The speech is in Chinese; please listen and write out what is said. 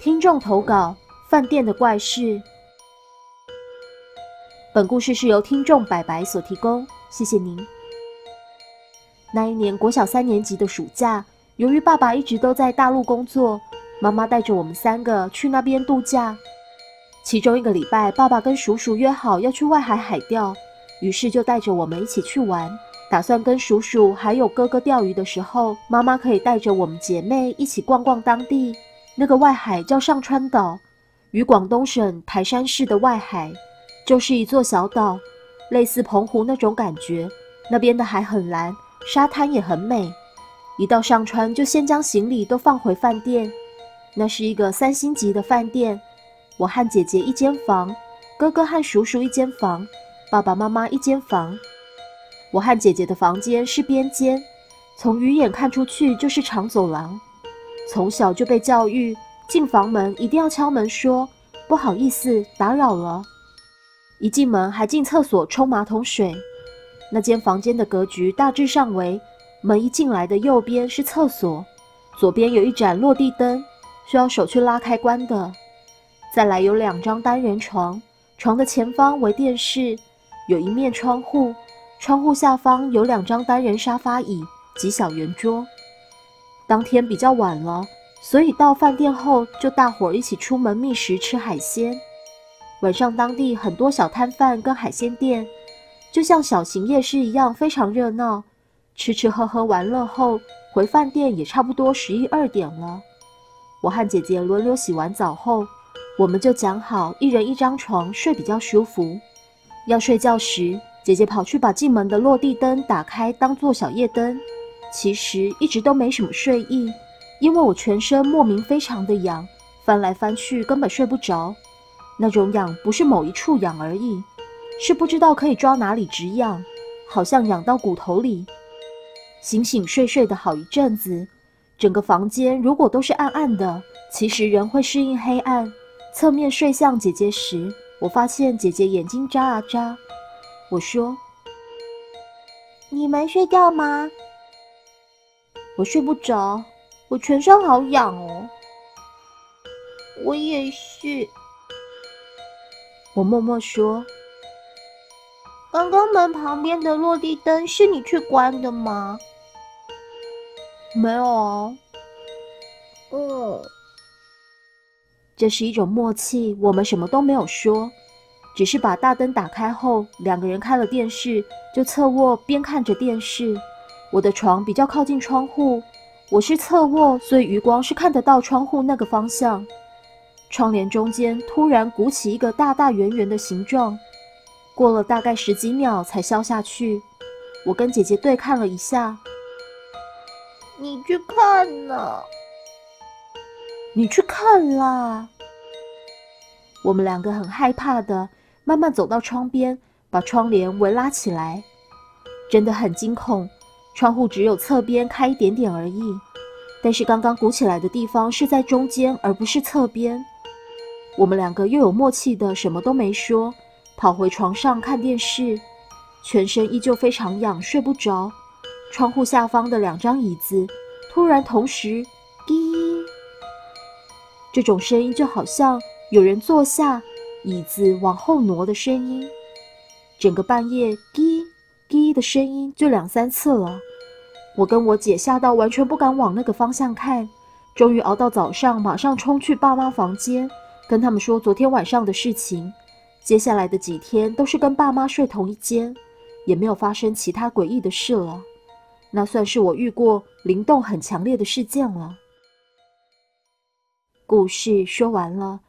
听众投稿：饭店的怪事。本故事是由听众白白所提供，谢谢您。那一年国小三年级的暑假，由于爸爸一直都在大陆工作，妈妈带着我们三个去那边度假。其中一个礼拜，爸爸跟叔叔约好要去外海海钓，于是就带着我们一起去玩，打算跟叔叔还有哥哥钓鱼的时候，妈妈可以带着我们姐妹一起逛逛当地。那个外海叫上川岛，与广东省台山市的外海，就是一座小岛，类似澎湖那种感觉。那边的海很蓝，沙滩也很美。一到上川，就先将行李都放回饭店。那是一个三星级的饭店，我和姐姐一间房，哥哥和叔叔一间房，爸爸妈妈一间房。我和姐姐的房间是边间，从鱼眼看出去就是长走廊。从小就被教育，进房门一定要敲门，说不好意思打扰了。一进门还进厕所冲马桶水。那间房间的格局大致上为：门一进来的右边是厕所，左边有一盏落地灯，需要手去拉开关的。再来有两张单人床，床的前方为电视，有一面窗户，窗户下方有两张单人沙发椅及小圆桌。当天比较晚了，所以到饭店后就大伙儿一起出门觅食吃海鲜。晚上当地很多小摊贩跟海鲜店，就像小型夜市一样，非常热闹。吃吃喝喝完了后，回饭店也差不多十一二点了。我和姐姐轮流洗完澡后，我们就讲好一人一张床睡比较舒服。要睡觉时，姐姐跑去把进门的落地灯打开，当做小夜灯。其实一直都没什么睡意，因为我全身莫名非常的痒，翻来翻去根本睡不着。那种痒不是某一处痒而已，是不知道可以抓哪里止痒，好像痒到骨头里。醒醒睡睡的好一阵子，整个房间如果都是暗暗的，其实人会适应黑暗。侧面睡向姐姐时，我发现姐姐眼睛眨啊眨。我说：“你没睡觉吗？”我睡不着，我全身好痒哦。我也是。我默默说：“刚刚门旁边的落地灯是你去关的吗？”没有啊。嗯，这是一种默契，我们什么都没有说，只是把大灯打开后，两个人开了电视，就侧卧边看着电视。我的床比较靠近窗户，我是侧卧，所以余光是看得到窗户那个方向。窗帘中间突然鼓起一个大大圆圆的形状，过了大概十几秒才消下去。我跟姐姐对看了一下，你去看呢？你去看啦！我们两个很害怕的，慢慢走到窗边，把窗帘围拉起来，真的很惊恐。窗户只有侧边开一点点而已，但是刚刚鼓起来的地方是在中间，而不是侧边。我们两个又有默契的什么都没说，跑回床上看电视，全身依旧非常痒，睡不着。窗户下方的两张椅子突然同时“滴”，这种声音就好像有人坐下，椅子往后挪的声音。整个半夜“滴”。的声音就两三次了，我跟我姐吓到完全不敢往那个方向看。终于熬到早上，马上冲去爸妈房间，跟他们说昨天晚上的事情。接下来的几天都是跟爸妈睡同一间，也没有发生其他诡异的事了。那算是我遇过灵动很强烈的事件了。故事说完了，